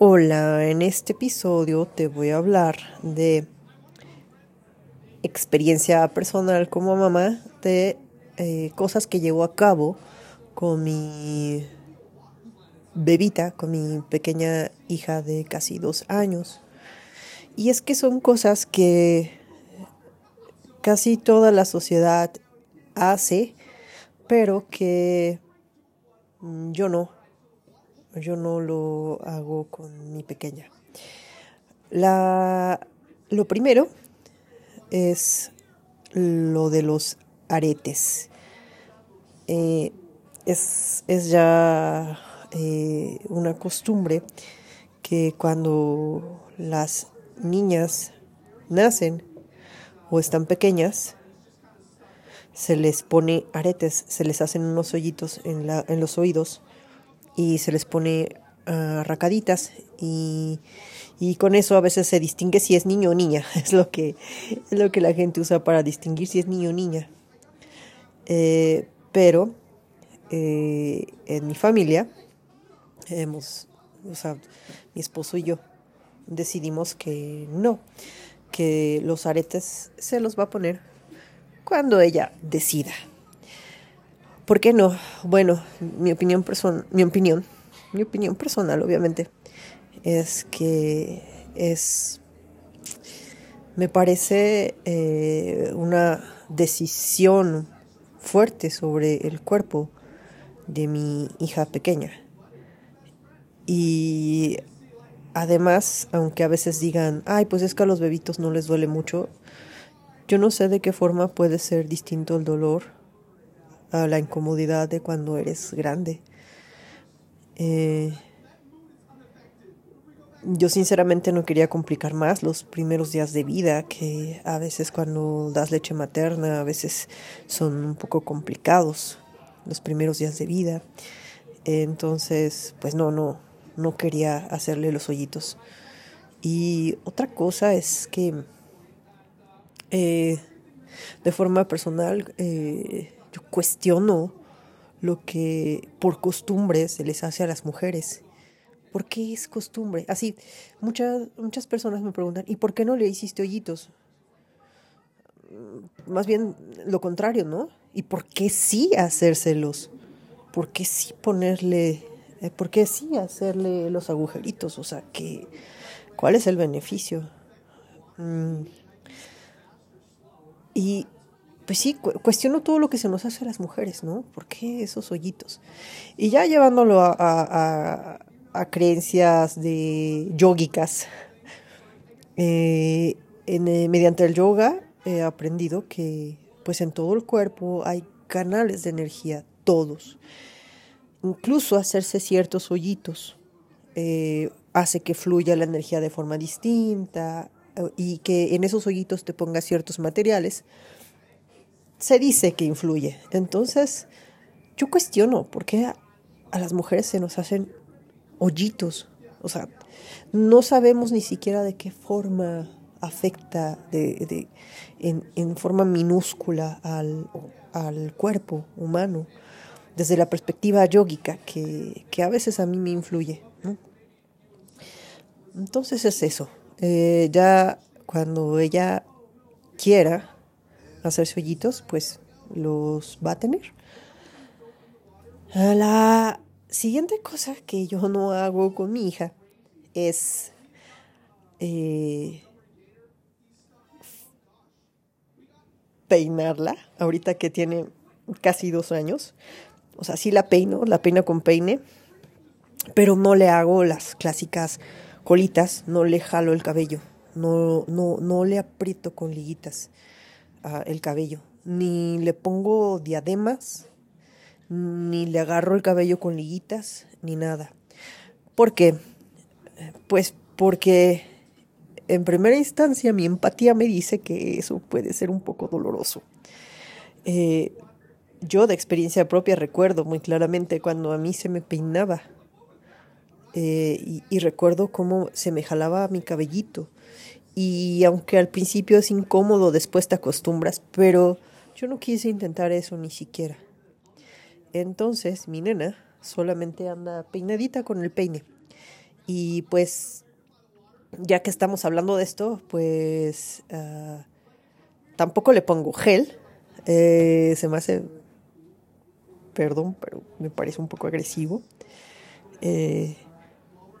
Hola, en este episodio te voy a hablar de experiencia personal como mamá, de eh, cosas que llevo a cabo con mi bebita, con mi pequeña hija de casi dos años. Y es que son cosas que casi toda la sociedad hace, pero que yo no yo no lo hago con mi pequeña. La, lo primero es lo de los aretes. Eh, es, ya eh, una costumbre que cuando las niñas nacen o están pequeñas, se les pone aretes, se les hacen unos hoyitos en, la, en los oídos y se les pone uh, racaditas y, y, con eso a veces se distingue si es niño o niña. Es lo que, es lo que la gente usa para distinguir si es niño o niña. Eh, pero eh, en mi familia hemos, o sea, mi esposo y yo decidimos que no, que los aretes se los va a poner cuando ella decida. ¿Por qué no? Bueno, mi opinión, person mi opinión, mi opinión personal, obviamente, es que es, me parece eh, una decisión fuerte sobre el cuerpo de mi hija pequeña. Y además, aunque a veces digan, ay, pues es que a los bebitos no les duele mucho, yo no sé de qué forma puede ser distinto el dolor la incomodidad de cuando eres grande. Eh, yo sinceramente no quería complicar más los primeros días de vida, que a veces cuando das leche materna, a veces son un poco complicados los primeros días de vida. Entonces, pues no, no, no quería hacerle los hoyitos. Y otra cosa es que eh, de forma personal, eh, yo cuestiono lo que por costumbre se les hace a las mujeres. ¿Por qué es costumbre? Así, muchas, muchas personas me preguntan, ¿y por qué no le hiciste hoyitos? Más bien lo contrario, ¿no? ¿Y por qué sí hacérselos? ¿Por qué sí ponerle, eh, por qué sí hacerle los agujeritos? O sea, ¿cuál es el beneficio? Mm. Y pues sí, cuestiono todo lo que se nos hace a las mujeres, ¿no? ¿Por qué esos hoyitos? Y ya llevándolo a, creencias de yogicas, eh, eh, mediante el yoga he aprendido que pues en todo el cuerpo hay canales de energía, todos. Incluso hacerse ciertos hoyitos eh, hace que fluya la energía de forma distinta y que en esos hoyitos te pongas ciertos materiales se dice que influye. Entonces, yo cuestiono por qué a, las mujeres se nos hacen hoyitos. O sea, no sabemos ni siquiera de qué forma afecta de, en, forma minúscula al, cuerpo humano, desde la perspectiva yógica, que, a veces a mí me influye. Entonces es eso. Eh, ya cuando ella quiera, hacerse hoyitos, pues los va a tener. La siguiente cosa que yo no hago con mi hija es eh, peinarla, ahorita que tiene casi dos años. O sea, sí la peino, la peino con peine, pero no le hago las clásicas colitas, no le jalo el cabello, no, no, no le aprieto con liguitas el cabello. Ni le pongo diademas, ni le agarro el cabello con liguitas, ni nada. ¿Por qué? Pues porque en primera instancia mi empatía me dice que eso puede ser un poco doloroso. Eh, yo de experiencia propia recuerdo muy claramente cuando a mí se me peinaba eh, y, y, recuerdo cómo se me jalaba mi cabellito y aunque al principio es incómodo, después te acostumbras, pero yo no quise intentar eso ni siquiera. Entonces mi nena solamente anda peinadita con el peine. Y pues, ya que estamos hablando de esto, pues ah, tampoco le pongo gel. Eh, se me hace, perdón, pero me parece un poco agresivo. Eh,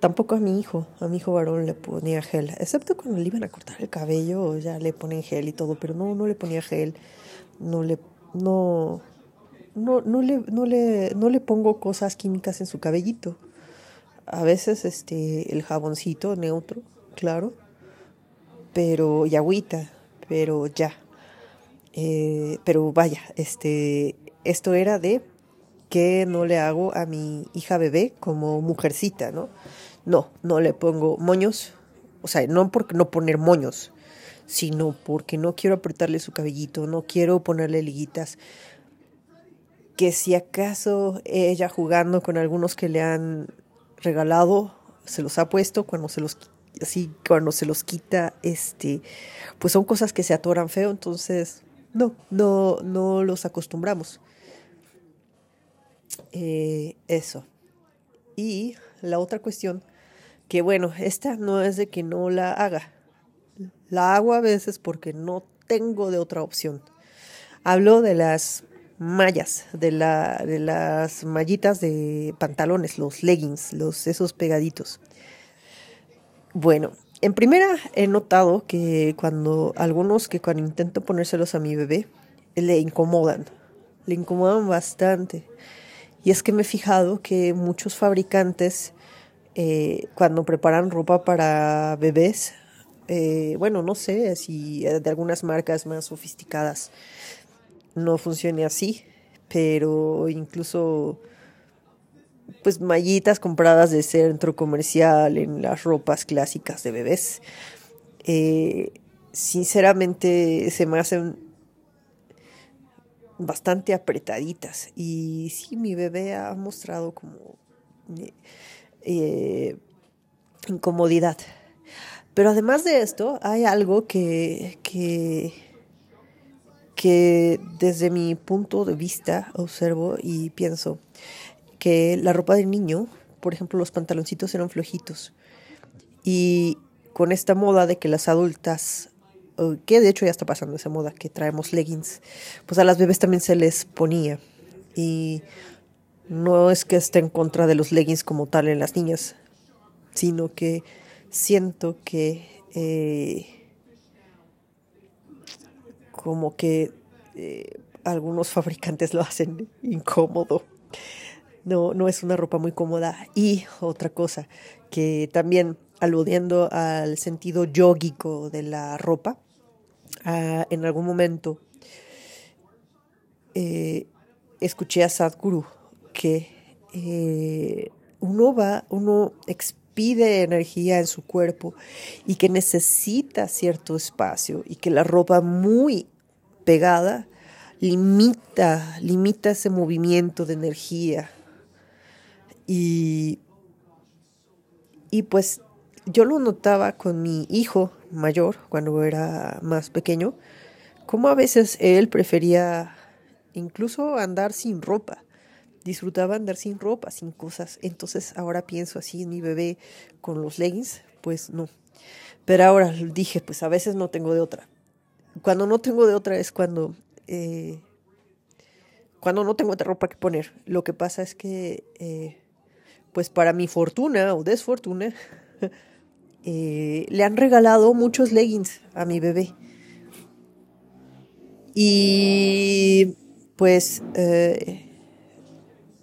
tampoco a mi hijo, a mi hijo varón le ponía gel, excepto cuando le iban a cortar el cabello, ya le ponen gel y todo, pero no, no le ponía gel, no le, no, no, no le, no le, no le pongo cosas químicas en su cabellito. A veces este, el jaboncito neutro, claro, pero, y agüita, pero ya. Eh, pero vaya, este, esto era de que no le hago a mi hija bebé como mujercita, ¿no? No, no le pongo moños, o sea, no porque no poner moños, sino porque no quiero apretarle su cabellito, no quiero ponerle liguitas. Que si acaso ella jugando con algunos que le han regalado, se los ha puesto cuando se los así cuando se los quita, este, pues son cosas que se atoran feo, entonces no, no, no los acostumbramos. Eh, eso. Y la otra cuestión, que bueno, esta no es de que no la haga. La hago a veces porque no tengo de otra opción. Hablo de las mallas, de, de las mallitas de pantalones, los leggings, los, esos pegaditos. Bueno, en primera he notado que cuando algunos que cuando intento ponérselos a mi bebé, le incomodan, le incomodan bastante. Y es que me he fijado que muchos fabricantes, eh, cuando preparan ropa para bebés, eh, bueno, no sé si de algunas marcas más sofisticadas, no funcione así, pero incluso pues mallitas compradas de centro comercial en las ropas clásicas de bebés. Eh, sinceramente se me hacen bastante apretaditas y sí, mi bebé ha mostrado como eh, eh, incomodidad. Pero además de esto, hay algo que, que que desde mi punto de vista observo y pienso que la ropa del niño, por ejemplo, los pantaloncitos eran flojitos. Y con esta moda de que las adultas, que de hecho ya está pasando esa moda, que traemos leggings, pues a las bebés también se les ponía. Y no es que esté en contra de los leggings como tal en las niñas, sino que siento que eh, como que eh, algunos fabricantes lo hacen incómodo. No, no es una ropa muy cómoda. Y otra cosa, que también aludiendo al sentido yógico de la ropa, en algún momento eh, escuché a Sadhguru que eh, uno va, uno pide energía en su cuerpo y que necesita cierto espacio y que la ropa muy pegada limita, limita ese movimiento de energía. Y, y pues yo lo notaba con mi hijo mayor cuando era más pequeño, como a veces él prefería incluso andar sin ropa. Disfrutaba andar sin ropa, sin cosas. Entonces ahora pienso así en mi bebé con los leggings, pues no. Pero ahora dije, pues a veces no tengo de otra cuando no tengo de otra es cuando, eh, cuando no tengo otra ropa que poner. Lo que pasa es que, eh, pues para mi fortuna o desfortuna, eh, le han regalado muchos leggings a mi bebé. Y pues,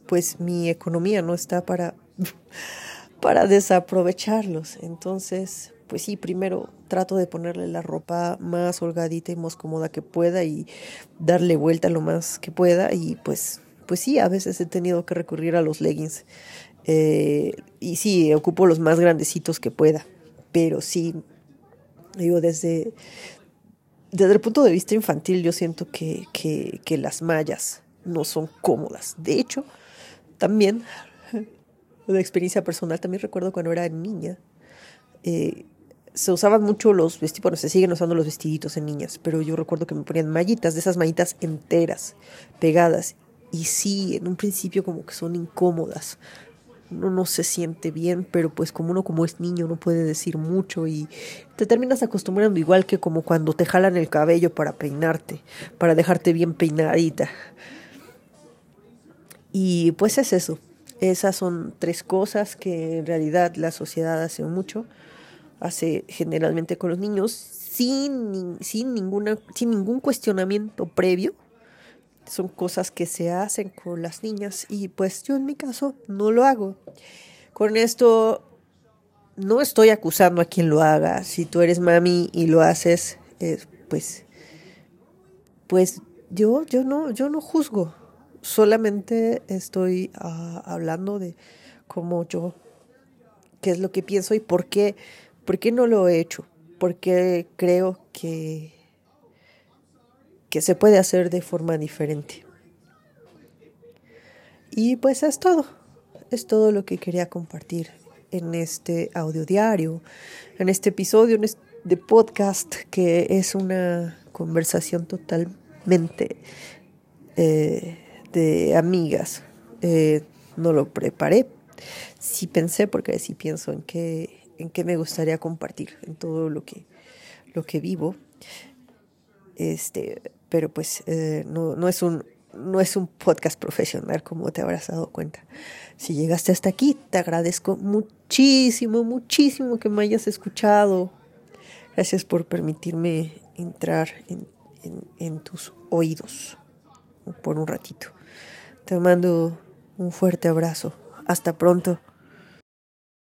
pues mi economía no está para, para desaprovecharlos. Entonces, pues sí, primero trato de ponerle la ropa más holgadita y más cómoda que pueda y darle vuelta lo más que pueda y pues, pues sí, a veces he tenido que recurrir a los leggings eh, y sí, ocupo los más grandecitos que pueda, pero sí, digo, desde, desde el punto de vista infantil yo siento que, que las mallas no son cómodas. De hecho, también, de experiencia personal, también recuerdo cuando era niña, eh, se usaban mucho los vestidos, bueno, se siguen usando los vestiditos en niñas, pero yo recuerdo que me ponían mallitas, de esas mallitas enteras, pegadas. Y sí, en un principio como que son incómodas. Uno no se siente bien, pero pues como uno como es niño no puede decir mucho y te terminas acostumbrando igual que como cuando te jalan el cabello para peinarte, para dejarte bien peinadita. Y pues es eso. Esas son tres cosas que en realidad la sociedad hace mucho, hace generalmente con los niños sin, sin, ninguna, sin ningún cuestionamiento previo son cosas que se hacen con las niñas y pues yo en mi caso no lo hago. Con esto no estoy acusando a quien lo haga. Si tú eres mami y lo haces, eh, pues, pues yo, yo no, yo no juzgo. Solamente estoy ah, hablando de cómo yo, qué es lo que pienso y por qué, por qué no lo he hecho. Porque creo que que se puede hacer de forma diferente. Y pues es todo, es todo lo que quería compartir en este audio diario, en este episodio de podcast que es una conversación totalmente eh, de amigas. Eh, no lo preparé, sí pensé porque sí pienso en qué, en qué me gustaría compartir, en todo lo que, lo que vivo. Este, pero pues eh, no, no, es un, no es un podcast profesional como te habrás dado cuenta. Si llegaste hasta aquí, te agradezco muchísimo, muchísimo que me hayas escuchado. Gracias por permitirme entrar en, en tus oídos por un ratito. Te mando un fuerte abrazo. Hasta pronto.